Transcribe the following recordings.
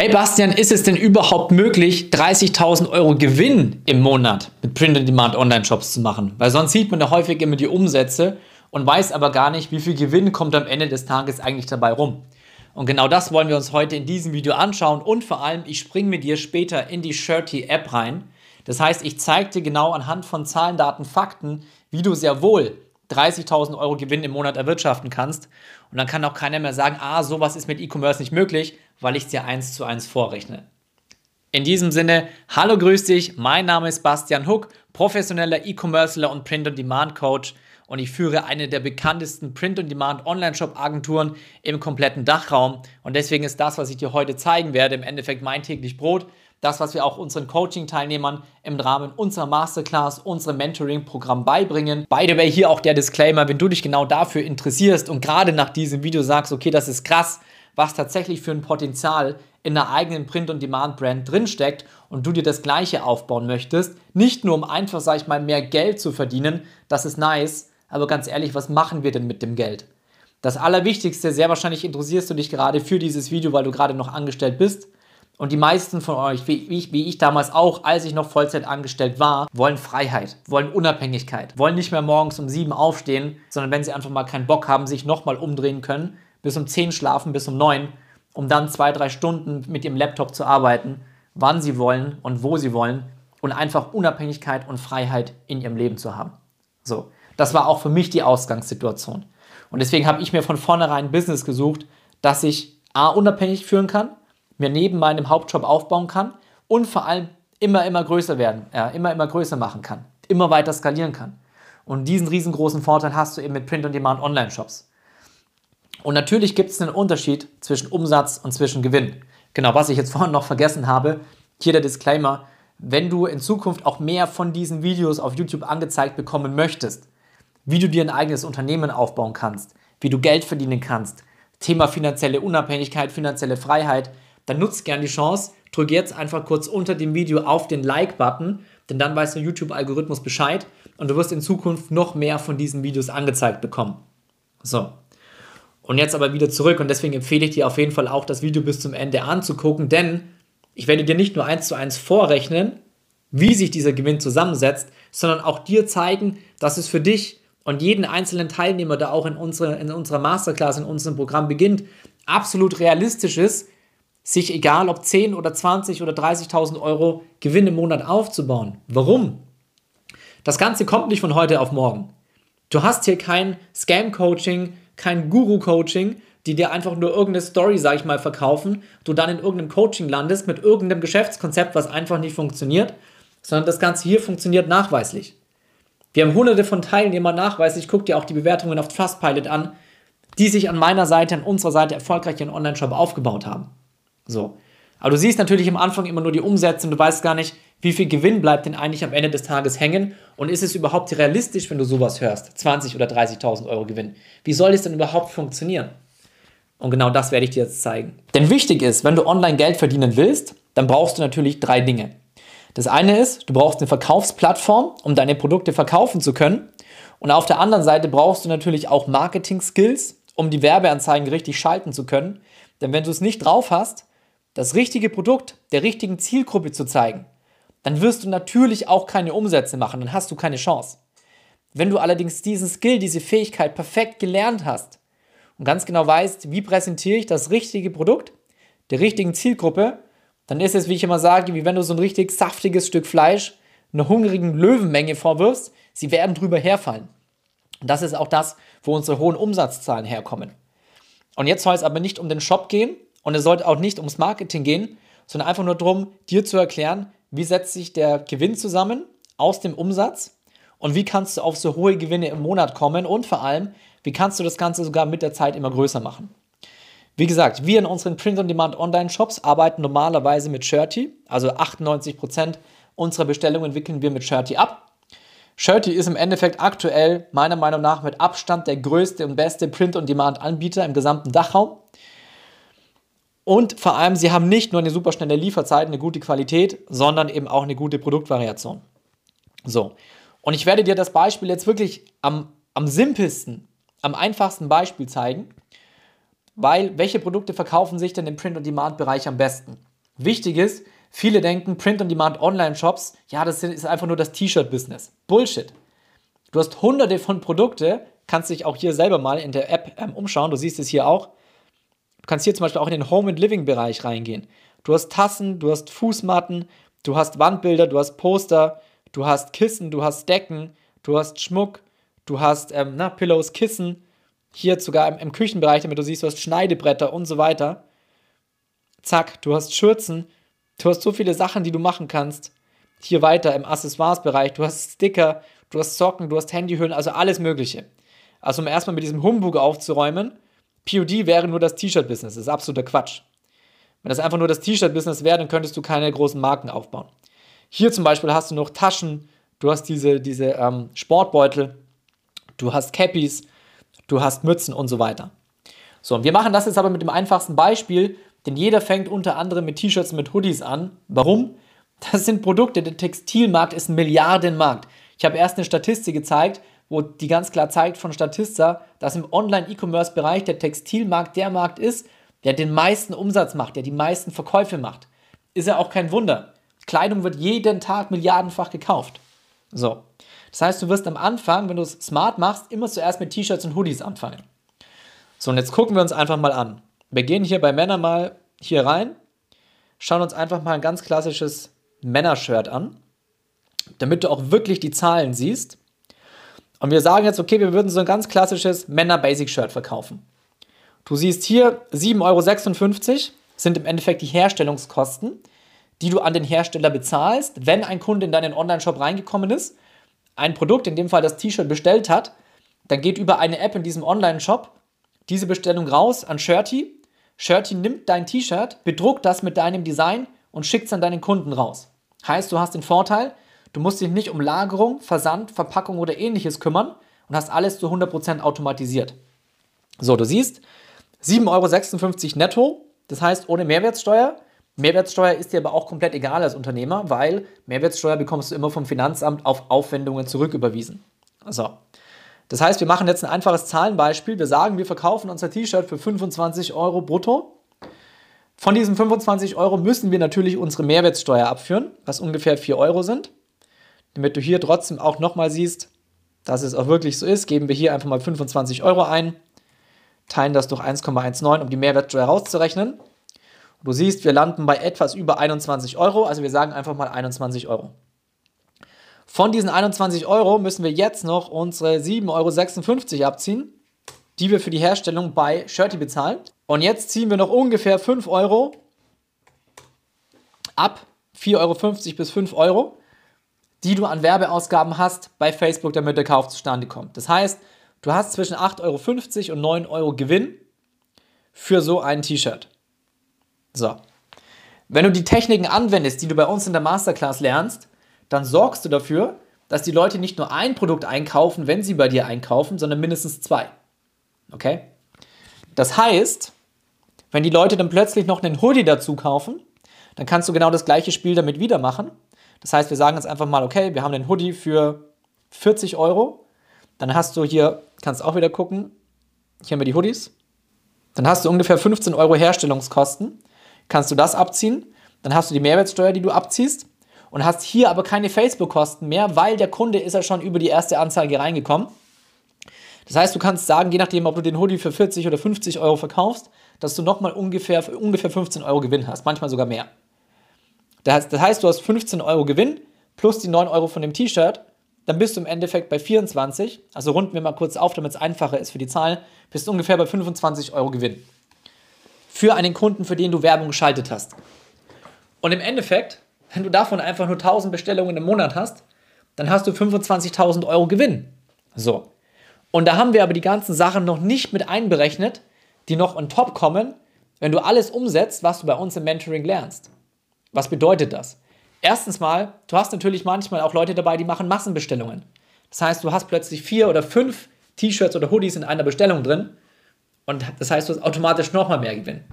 Hey Bastian, ist es denn überhaupt möglich, 30.000 Euro Gewinn im Monat mit Print-on-Demand Online-Shops zu machen? Weil sonst sieht man ja häufig immer die Umsätze und weiß aber gar nicht, wie viel Gewinn kommt am Ende des Tages eigentlich dabei rum. Und genau das wollen wir uns heute in diesem Video anschauen und vor allem, ich springe mit dir später in die Shirty App rein. Das heißt, ich zeige dir genau anhand von Zahlen, Daten, Fakten, wie du sehr wohl 30.000 Euro Gewinn im Monat erwirtschaften kannst. Und dann kann auch keiner mehr sagen, ah, sowas ist mit E-Commerce nicht möglich, weil ich es dir eins zu eins vorrechne. In diesem Sinne, hallo, grüß dich, mein Name ist Bastian Huck, professioneller E-Commercer und Print-on-Demand-Coach und ich führe eine der bekanntesten Print-on-Demand Online-Shop-Agenturen im kompletten Dachraum und deswegen ist das, was ich dir heute zeigen werde, im Endeffekt mein täglich Brot, das, was wir auch unseren Coaching-Teilnehmern im Rahmen unserer Masterclass, unserem Mentoring-Programm beibringen. By the way, hier auch der Disclaimer, wenn du dich genau dafür interessierst und gerade nach diesem Video sagst, okay, das ist krass, was tatsächlich für ein Potenzial in einer eigenen Print-on-Demand-Brand drinsteckt und du dir das Gleiche aufbauen möchtest, nicht nur um einfach, sag ich mal, mehr Geld zu verdienen, das ist nice, aber ganz ehrlich, was machen wir denn mit dem Geld? Das Allerwichtigste, sehr wahrscheinlich interessierst du dich gerade für dieses Video, weil du gerade noch angestellt bist, und die meisten von euch, wie ich, wie ich damals auch, als ich noch Vollzeit angestellt war, wollen Freiheit, wollen Unabhängigkeit, wollen nicht mehr morgens um sieben aufstehen, sondern wenn sie einfach mal keinen Bock haben, sich nochmal umdrehen können, bis um zehn schlafen, bis um neun, um dann zwei, drei Stunden mit ihrem Laptop zu arbeiten, wann sie wollen und wo sie wollen und einfach Unabhängigkeit und Freiheit in ihrem Leben zu haben. So, das war auch für mich die Ausgangssituation. Und deswegen habe ich mir von vornherein ein Business gesucht, das ich A, unabhängig führen kann, mir neben meinem Hauptjob aufbauen kann und vor allem immer, immer größer werden, ja, immer, immer größer machen kann, immer weiter skalieren kann. Und diesen riesengroßen Vorteil hast du eben mit Print-on-Demand Online-Shops. Und natürlich gibt es einen Unterschied zwischen Umsatz und zwischen Gewinn. Genau, was ich jetzt vorhin noch vergessen habe, hier der Disclaimer, wenn du in Zukunft auch mehr von diesen Videos auf YouTube angezeigt bekommen möchtest, wie du dir ein eigenes Unternehmen aufbauen kannst, wie du Geld verdienen kannst, Thema finanzielle Unabhängigkeit, finanzielle Freiheit, dann nutzt gern die Chance, drück jetzt einfach kurz unter dem Video auf den Like-Button, denn dann weiß der YouTube-Algorithmus Bescheid und du wirst in Zukunft noch mehr von diesen Videos angezeigt bekommen. So. Und jetzt aber wieder zurück und deswegen empfehle ich dir auf jeden Fall auch, das Video bis zum Ende anzugucken, denn ich werde dir nicht nur eins zu eins vorrechnen, wie sich dieser Gewinn zusammensetzt, sondern auch dir zeigen, dass es für dich und jeden einzelnen Teilnehmer, der auch in, unsere, in unserer Masterclass, in unserem Programm beginnt, absolut realistisch ist, sich egal ob 10 oder 20 oder 30.000 Euro Gewinn im Monat aufzubauen. Warum? Das Ganze kommt nicht von heute auf morgen. Du hast hier kein Scam-Coaching, kein Guru-Coaching, die dir einfach nur irgendeine Story, sag ich mal, verkaufen, du dann in irgendeinem Coaching landest mit irgendeinem Geschäftskonzept, was einfach nicht funktioniert, sondern das Ganze hier funktioniert nachweislich. Wir haben hunderte von Teilnehmern nachweislich, guck dir auch die Bewertungen auf Trustpilot an, die sich an meiner Seite, an unserer Seite erfolgreich ihren Online-Shop aufgebaut haben. So. Aber du siehst natürlich am Anfang immer nur die Umsätze und du weißt gar nicht, wie viel Gewinn bleibt denn eigentlich am Ende des Tages hängen und ist es überhaupt realistisch, wenn du sowas hörst? 20 oder 30.000 Euro Gewinn. Wie soll es denn überhaupt funktionieren? Und genau das werde ich dir jetzt zeigen. Denn wichtig ist, wenn du online Geld verdienen willst, dann brauchst du natürlich drei Dinge. Das eine ist, du brauchst eine Verkaufsplattform, um deine Produkte verkaufen zu können. Und auf der anderen Seite brauchst du natürlich auch Marketing-Skills, um die Werbeanzeigen richtig schalten zu können. Denn wenn du es nicht drauf hast, das richtige Produkt der richtigen Zielgruppe zu zeigen, dann wirst du natürlich auch keine Umsätze machen, dann hast du keine Chance. Wenn du allerdings diesen Skill, diese Fähigkeit perfekt gelernt hast und ganz genau weißt, wie präsentiere ich das richtige Produkt der richtigen Zielgruppe, dann ist es, wie ich immer sage, wie wenn du so ein richtig saftiges Stück Fleisch einer hungrigen Löwenmenge vorwirfst, sie werden drüber herfallen. Und das ist auch das, wo unsere hohen Umsatzzahlen herkommen. Und jetzt soll es aber nicht um den Shop gehen, und es sollte auch nicht ums Marketing gehen, sondern einfach nur darum, dir zu erklären, wie setzt sich der Gewinn zusammen aus dem Umsatz und wie kannst du auf so hohe Gewinne im Monat kommen und vor allem, wie kannst du das Ganze sogar mit der Zeit immer größer machen. Wie gesagt, wir in unseren Print-on-Demand Online-Shops arbeiten normalerweise mit Shirty, also 98% unserer Bestellungen wickeln wir mit Shirty ab. Shirty ist im Endeffekt aktuell meiner Meinung nach mit Abstand der größte und beste Print-on-Demand-Anbieter im gesamten Dachraum. Und vor allem, sie haben nicht nur eine super schnelle Lieferzeit, eine gute Qualität, sondern eben auch eine gute Produktvariation. So. Und ich werde dir das Beispiel jetzt wirklich am, am simpelsten, am einfachsten Beispiel zeigen, weil welche Produkte verkaufen sich denn im Print-on-Demand-Bereich am besten? Wichtig ist, viele denken, Print-on-Demand-Online-Shops, ja, das ist einfach nur das T-Shirt-Business. Bullshit. Du hast hunderte von Produkte, kannst dich auch hier selber mal in der App ähm, umschauen, du siehst es hier auch. Kannst hier zum Beispiel auch in den Home- and Living-Bereich reingehen. Du hast Tassen, du hast Fußmatten, du hast Wandbilder, du hast Poster, du hast Kissen, du hast Decken, du hast Schmuck, du hast ähm, na, Pillows, Kissen, hier sogar im, im Küchenbereich, damit du siehst, du hast Schneidebretter und so weiter. Zack, du hast Schürzen, du hast so viele Sachen, die du machen kannst. Hier weiter im Accessoires-Bereich, du hast Sticker, du hast Socken, du hast Handyhüllen, also alles Mögliche. Also um erstmal mit diesem Humbug aufzuräumen, POD wäre nur das T-Shirt-Business, das ist absoluter Quatsch. Wenn das einfach nur das T-Shirt-Business wäre, dann könntest du keine großen Marken aufbauen. Hier zum Beispiel hast du noch Taschen, du hast diese, diese ähm, Sportbeutel, du hast Cappies, du hast Mützen und so weiter. So, und wir machen das jetzt aber mit dem einfachsten Beispiel, denn jeder fängt unter anderem mit T-Shirts, mit Hoodies an. Warum? Das sind Produkte, der Textilmarkt ist ein Milliardenmarkt. Ich habe erst eine Statistik gezeigt, wo die ganz klar zeigt von Statista, dass im Online-E-Commerce-Bereich der Textilmarkt der Markt ist, der den meisten Umsatz macht, der die meisten Verkäufe macht. Ist ja auch kein Wunder. Kleidung wird jeden Tag milliardenfach gekauft. So. Das heißt, du wirst am Anfang, wenn du es smart machst, immer zuerst mit T-Shirts und Hoodies anfangen. So, und jetzt gucken wir uns einfach mal an. Wir gehen hier bei Männern mal hier rein, schauen uns einfach mal ein ganz klassisches Männershirt an, damit du auch wirklich die Zahlen siehst. Und wir sagen jetzt, okay, wir würden so ein ganz klassisches Männer-Basic-Shirt verkaufen. Du siehst hier 7,56 Euro sind im Endeffekt die Herstellungskosten, die du an den Hersteller bezahlst, wenn ein Kunde in deinen Online-Shop reingekommen ist ein Produkt, in dem Fall das T-Shirt, bestellt hat, dann geht über eine App in diesem Online-Shop diese Bestellung raus an Shirty. Shirty nimmt dein T-Shirt, bedruckt das mit deinem Design und schickt es an deinen Kunden raus. Heißt, du hast den Vorteil, du musst dich nicht um Lagerung, Versand, Verpackung oder ähnliches kümmern und hast alles zu 100% automatisiert. So, du siehst 7,56 Euro netto, das heißt ohne Mehrwertsteuer Mehrwertsteuer ist dir aber auch komplett egal als Unternehmer, weil Mehrwertsteuer bekommst du immer vom Finanzamt auf Aufwendungen zurücküberwiesen. So. Das heißt, wir machen jetzt ein einfaches Zahlenbeispiel. Wir sagen, wir verkaufen unser T-Shirt für 25 Euro brutto. Von diesen 25 Euro müssen wir natürlich unsere Mehrwertsteuer abführen, was ungefähr 4 Euro sind. Damit du hier trotzdem auch nochmal siehst, dass es auch wirklich so ist, geben wir hier einfach mal 25 Euro ein, teilen das durch 1,19, um die Mehrwertsteuer rauszurechnen. Du siehst, wir landen bei etwas über 21 Euro, also wir sagen einfach mal 21 Euro. Von diesen 21 Euro müssen wir jetzt noch unsere 7,56 Euro abziehen, die wir für die Herstellung bei Shirty bezahlen. Und jetzt ziehen wir noch ungefähr 5 Euro ab, 4,50 Euro bis 5 Euro, die du an Werbeausgaben hast bei Facebook, damit der Kauf zustande kommt. Das heißt, du hast zwischen 8,50 Euro und 9 Euro Gewinn für so ein T-Shirt. So. Wenn du die Techniken anwendest, die du bei uns in der Masterclass lernst, dann sorgst du dafür, dass die Leute nicht nur ein Produkt einkaufen, wenn sie bei dir einkaufen, sondern mindestens zwei. Okay? Das heißt, wenn die Leute dann plötzlich noch einen Hoodie dazu kaufen, dann kannst du genau das gleiche Spiel damit wieder machen. Das heißt, wir sagen jetzt einfach mal, okay, wir haben den Hoodie für 40 Euro. Dann hast du hier, kannst auch wieder gucken, hier haben wir die Hoodies. Dann hast du ungefähr 15 Euro Herstellungskosten kannst du das abziehen. Dann hast du die Mehrwertsteuer, die du abziehst und hast hier aber keine Facebook-Kosten mehr, weil der Kunde ist ja schon über die erste Anzeige reingekommen. Das heißt, du kannst sagen, je nachdem, ob du den Hoodie für 40 oder 50 Euro verkaufst, dass du nochmal ungefähr, ungefähr 15 Euro Gewinn hast, manchmal sogar mehr. Das heißt, du hast 15 Euro Gewinn plus die 9 Euro von dem T-Shirt, dann bist du im Endeffekt bei 24, also runden wir mal kurz auf, damit es einfacher ist für die Zahlen, bist du ungefähr bei 25 Euro Gewinn für einen Kunden, für den du Werbung geschaltet hast. Und im Endeffekt, wenn du davon einfach nur 1000 Bestellungen im Monat hast, dann hast du 25.000 Euro Gewinn. So. Und da haben wir aber die ganzen Sachen noch nicht mit einberechnet, die noch on top kommen, wenn du alles umsetzt, was du bei uns im Mentoring lernst. Was bedeutet das? Erstens mal, du hast natürlich manchmal auch Leute dabei, die machen Massenbestellungen. Das heißt, du hast plötzlich vier oder fünf T-Shirts oder Hoodies in einer Bestellung drin und das heißt, du hast automatisch nochmal mehr Gewinn.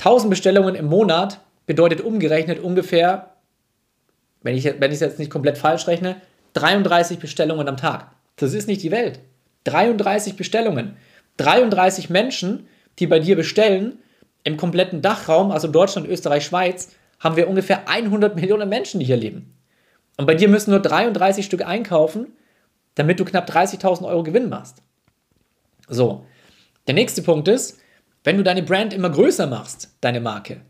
1000 Bestellungen im Monat bedeutet umgerechnet ungefähr, wenn ich es wenn jetzt nicht komplett falsch rechne, 33 Bestellungen am Tag. Das ist nicht die Welt. 33 Bestellungen. 33 Menschen, die bei dir bestellen, Im kompletten Dachraum, also Deutschland, Österreich, Schweiz, haben wir ungefähr 100 Millionen Menschen, die hier leben. Und bei dir müssen nur 33 Stück einkaufen, damit du knapp 30.000 Euro Gewinn machst. So, der nächste Punkt ist, wenn du deine Brand immer größer machst, deine Marke,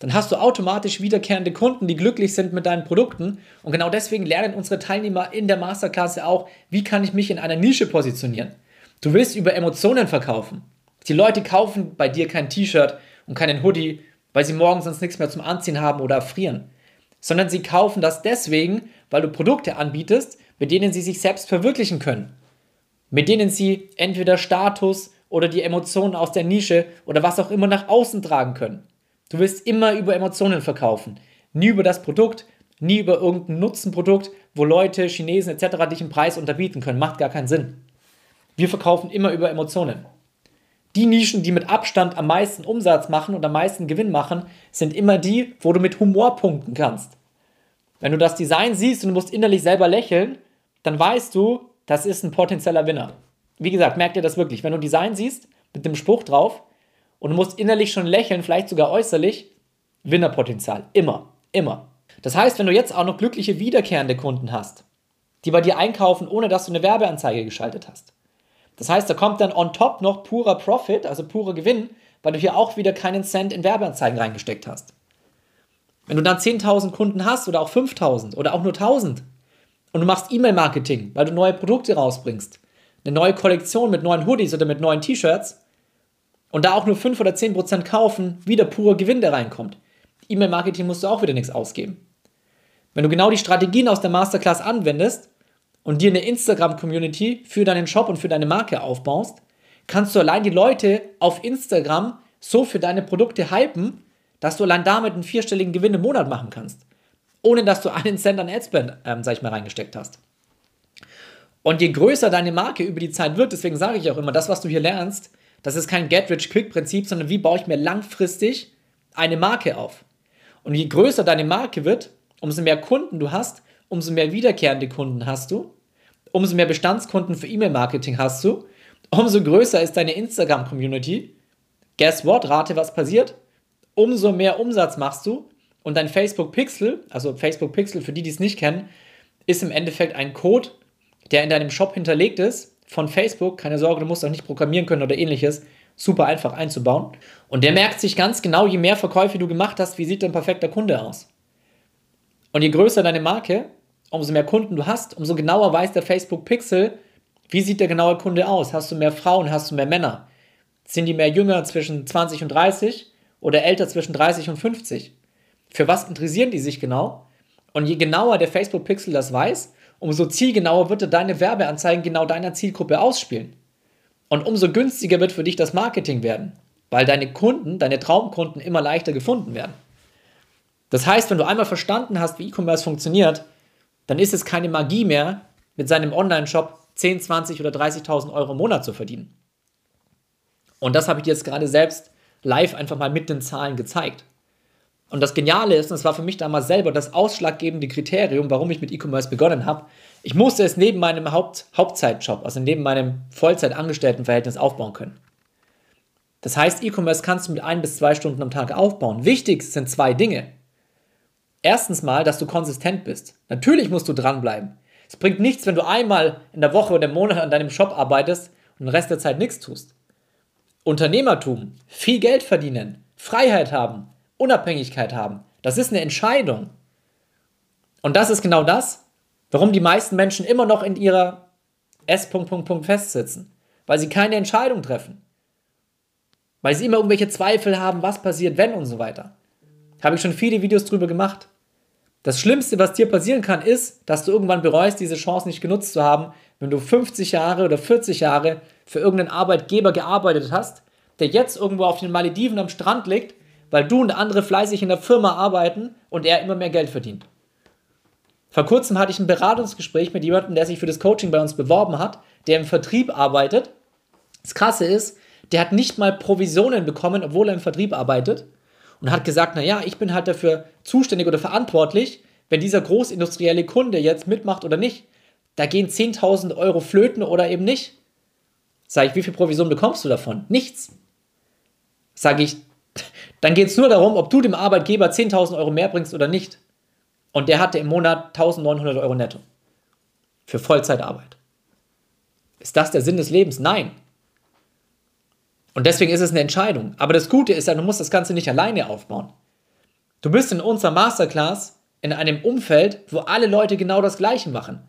dann hast du automatisch wiederkehrende Kunden, die glücklich sind mit deinen Produkten. Und genau deswegen lernen unsere Teilnehmer in der Masterklasse auch, wie kann ich mich in einer Nische positionieren. Du willst über Emotionen verkaufen. Die Leute kaufen bei dir kein T-Shirt und keinen Hoodie, weil sie morgens sonst nichts mehr zum Anziehen haben oder frieren, sondern sie kaufen das deswegen, weil du Produkte anbietest, mit denen sie sich selbst verwirklichen können. Mit denen sie entweder Status oder die Emotionen aus der Nische oder was auch immer nach außen tragen können. Du willst immer über Emotionen verkaufen. Nie über das Produkt, nie über irgendein Nutzenprodukt, wo Leute, Chinesen etc. dich im Preis unterbieten können. Macht gar keinen Sinn. Wir verkaufen immer über Emotionen. Die Nischen, die mit Abstand am meisten Umsatz machen und am meisten Gewinn machen, sind immer die, wo du mit Humor punkten kannst. Wenn du das Design siehst und du musst innerlich selber lächeln, dann weißt du, das ist ein potenzieller Winner. Wie gesagt, merk dir das wirklich. Wenn du Design siehst mit dem Spruch drauf, und du musst innerlich schon lächeln, vielleicht sogar äußerlich, Winnerpotenzial. Immer, immer. Das heißt, wenn du jetzt auch noch glückliche wiederkehrende Kunden hast, die bei dir einkaufen, ohne dass du eine Werbeanzeige geschaltet hast. Das heißt, da kommt dann on top noch purer Profit, also purer Gewinn, weil du hier auch wieder keinen Cent in Werbeanzeigen reingesteckt hast. Wenn du dann 10.000 Kunden hast oder auch 5.000 oder auch nur 1.000 und du machst E-Mail-Marketing, weil du neue Produkte rausbringst, eine neue Kollektion mit neuen Hoodies oder mit neuen T-Shirts, und da auch nur 5 oder 10% kaufen, wieder purer Gewinn, der reinkommt. E-Mail-Marketing musst du auch wieder nichts ausgeben. Wenn du genau die Strategien aus der Masterclass anwendest und dir eine Instagram-Community für deinen Shop und für deine Marke aufbaust, kannst du allein die Leute auf Instagram so für deine Produkte hypen, dass du allein damit einen vierstelligen Gewinn im Monat machen kannst. Ohne dass du einen Cent an Adspend, ähm, sag ich mal, reingesteckt hast. Und je größer deine Marke über die Zeit wird, deswegen sage ich auch immer, das, was du hier lernst, das ist kein Get-Rich-Quick-Prinzip, sondern wie baue ich mir langfristig eine Marke auf. Und je größer deine Marke wird, umso mehr Kunden du hast, umso mehr wiederkehrende Kunden hast du, umso mehr Bestandskunden für E-Mail-Marketing hast du, umso größer ist deine Instagram-Community. Guess what? Rate, was passiert? Umso mehr Umsatz machst du und dein Facebook Pixel, also Facebook Pixel für die, die es nicht kennen, ist im Endeffekt ein Code, der in deinem Shop hinterlegt ist von Facebook, keine Sorge, du musst auch nicht programmieren können oder ähnliches, super einfach einzubauen. Und der merkt sich ganz genau, je mehr Verkäufe du gemacht hast, wie sieht dein perfekter Kunde aus. Und je größer deine Marke, umso mehr Kunden du hast, umso genauer weiß der Facebook Pixel, wie sieht der genaue Kunde aus. Hast du mehr Frauen, hast du mehr Männer? Sind die mehr jünger zwischen 20 und 30 oder älter zwischen 30 und 50? Für was interessieren die sich genau? Und je genauer der Facebook Pixel das weiß, umso zielgenauer wird er deine Werbeanzeigen genau deiner Zielgruppe ausspielen. Und umso günstiger wird für dich das Marketing werden, weil deine Kunden, deine Traumkunden immer leichter gefunden werden. Das heißt, wenn du einmal verstanden hast, wie E-Commerce funktioniert, dann ist es keine Magie mehr, mit seinem Online-Shop 10, 20 oder 30.000 Euro im Monat zu verdienen. Und das habe ich dir jetzt gerade selbst live einfach mal mit den Zahlen gezeigt. Und das Geniale ist, und das war für mich damals selber das ausschlaggebende Kriterium, warum ich mit E-Commerce begonnen habe, ich musste es neben meinem Haupt Hauptzeitjob, also neben meinem Vollzeitangestelltenverhältnis aufbauen können. Das heißt, E-Commerce kannst du mit ein bis zwei Stunden am Tag aufbauen. Wichtig sind zwei Dinge. Erstens mal, dass du konsistent bist. Natürlich musst du dranbleiben. Es bringt nichts, wenn du einmal in der Woche oder im Monat an deinem Shop arbeitest und den Rest der Zeit nichts tust. Unternehmertum, viel Geld verdienen, Freiheit haben, Unabhängigkeit haben. Das ist eine Entscheidung. Und das ist genau das, warum die meisten Menschen immer noch in ihrer S. festsitzen. Weil sie keine Entscheidung treffen. Weil sie immer irgendwelche Zweifel haben, was passiert, wenn und so weiter. Habe ich schon viele Videos drüber gemacht. Das Schlimmste, was dir passieren kann, ist, dass du irgendwann bereust, diese Chance nicht genutzt zu haben, wenn du 50 Jahre oder 40 Jahre für irgendeinen Arbeitgeber gearbeitet hast, der jetzt irgendwo auf den Malediven am Strand liegt weil du und andere fleißig in der Firma arbeiten und er immer mehr Geld verdient. Vor kurzem hatte ich ein Beratungsgespräch mit jemandem, der sich für das Coaching bei uns beworben hat, der im Vertrieb arbeitet. Das Krasse ist, der hat nicht mal Provisionen bekommen, obwohl er im Vertrieb arbeitet und hat gesagt, naja, ich bin halt dafür zuständig oder verantwortlich, wenn dieser großindustrielle Kunde jetzt mitmacht oder nicht. Da gehen 10.000 Euro flöten oder eben nicht. Sag ich, wie viel Provision bekommst du davon? Nichts. Sage ich, Dann geht es nur darum, ob du dem Arbeitgeber 10.000 Euro mehr bringst oder nicht. Und der hatte im Monat 1.900 Euro netto. Für Vollzeitarbeit. Ist das der Sinn des Lebens? Nein. Und deswegen ist es eine Entscheidung. Aber das Gute ist ja, du musst das Ganze nicht alleine aufbauen. Du bist in unserer Masterclass in einem Umfeld, wo alle Leute genau das Gleiche machen.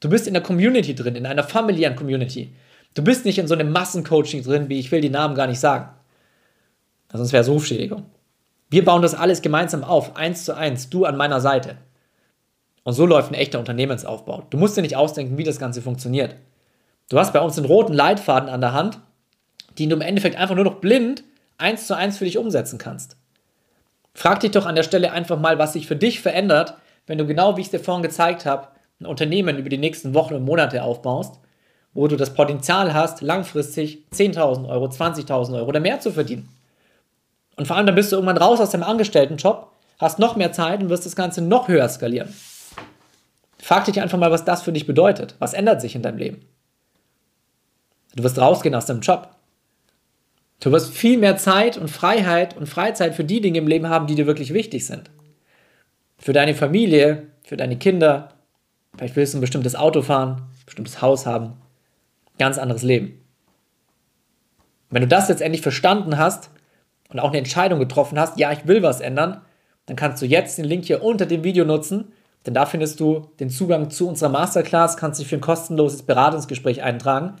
Du bist in der Community drin, in einer familiären Community. Du bist nicht in so einem Massencoaching drin, wie ich will die Namen gar nicht sagen. Sonst wäre es Rufschädigung. Wir bauen das alles gemeinsam auf, eins zu eins, du an meiner Seite. Und so läuft ein echter Unternehmensaufbau. Du musst dir nicht ausdenken, wie das Ganze funktioniert. Du hast bei uns einen roten Leitfaden an der Hand, den du im Endeffekt einfach nur noch blind eins zu eins für dich umsetzen kannst. Frag dich doch an der Stelle einfach mal, was sich für dich verändert, wenn du genau wie ich es dir vorhin gezeigt habe, ein Unternehmen über die nächsten Wochen und Monate aufbaust, wo du das Potenzial hast, langfristig 10.000 Euro, 20.000 Euro oder mehr zu verdienen. Und vor allem dann bist du irgendwann raus aus deinem Angestelltenjob, hast noch mehr Zeit und wirst das Ganze noch höher skalieren. Frag dich einfach mal, was das für dich bedeutet. Was ändert sich in deinem Leben? Du wirst rausgehen aus deinem Job. Du wirst viel mehr Zeit und Freiheit und Freizeit für die Dinge im Leben haben, die dir wirklich wichtig sind. Für deine Familie, für deine Kinder. Vielleicht willst du ein bestimmtes Auto fahren, ein bestimmtes Haus haben. Ganz anderes Leben. Wenn du das letztendlich verstanden hast und auch eine Entscheidung getroffen hast, ja, ich will was ändern, dann kannst du jetzt den Link hier unter dem Video nutzen, denn da findest du den Zugang zu unserer Masterclass, kannst dich für ein kostenloses Beratungsgespräch eintragen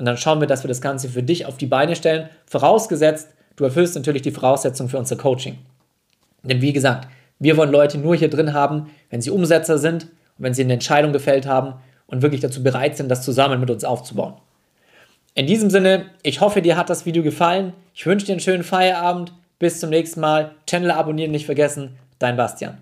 und dann schauen wir, dass wir das Ganze für dich auf die Beine stellen, vorausgesetzt, du erfüllst natürlich die Voraussetzungen für unser Coaching. Denn wie gesagt, wir wollen Leute nur hier drin haben, wenn sie Umsetzer sind und wenn sie eine Entscheidung gefällt haben und wirklich dazu bereit sind, das zusammen mit uns aufzubauen. In diesem Sinne, ich hoffe, dir hat das Video gefallen. Ich wünsche dir einen schönen Feierabend. Bis zum nächsten Mal. Channel abonnieren nicht vergessen. Dein Bastian.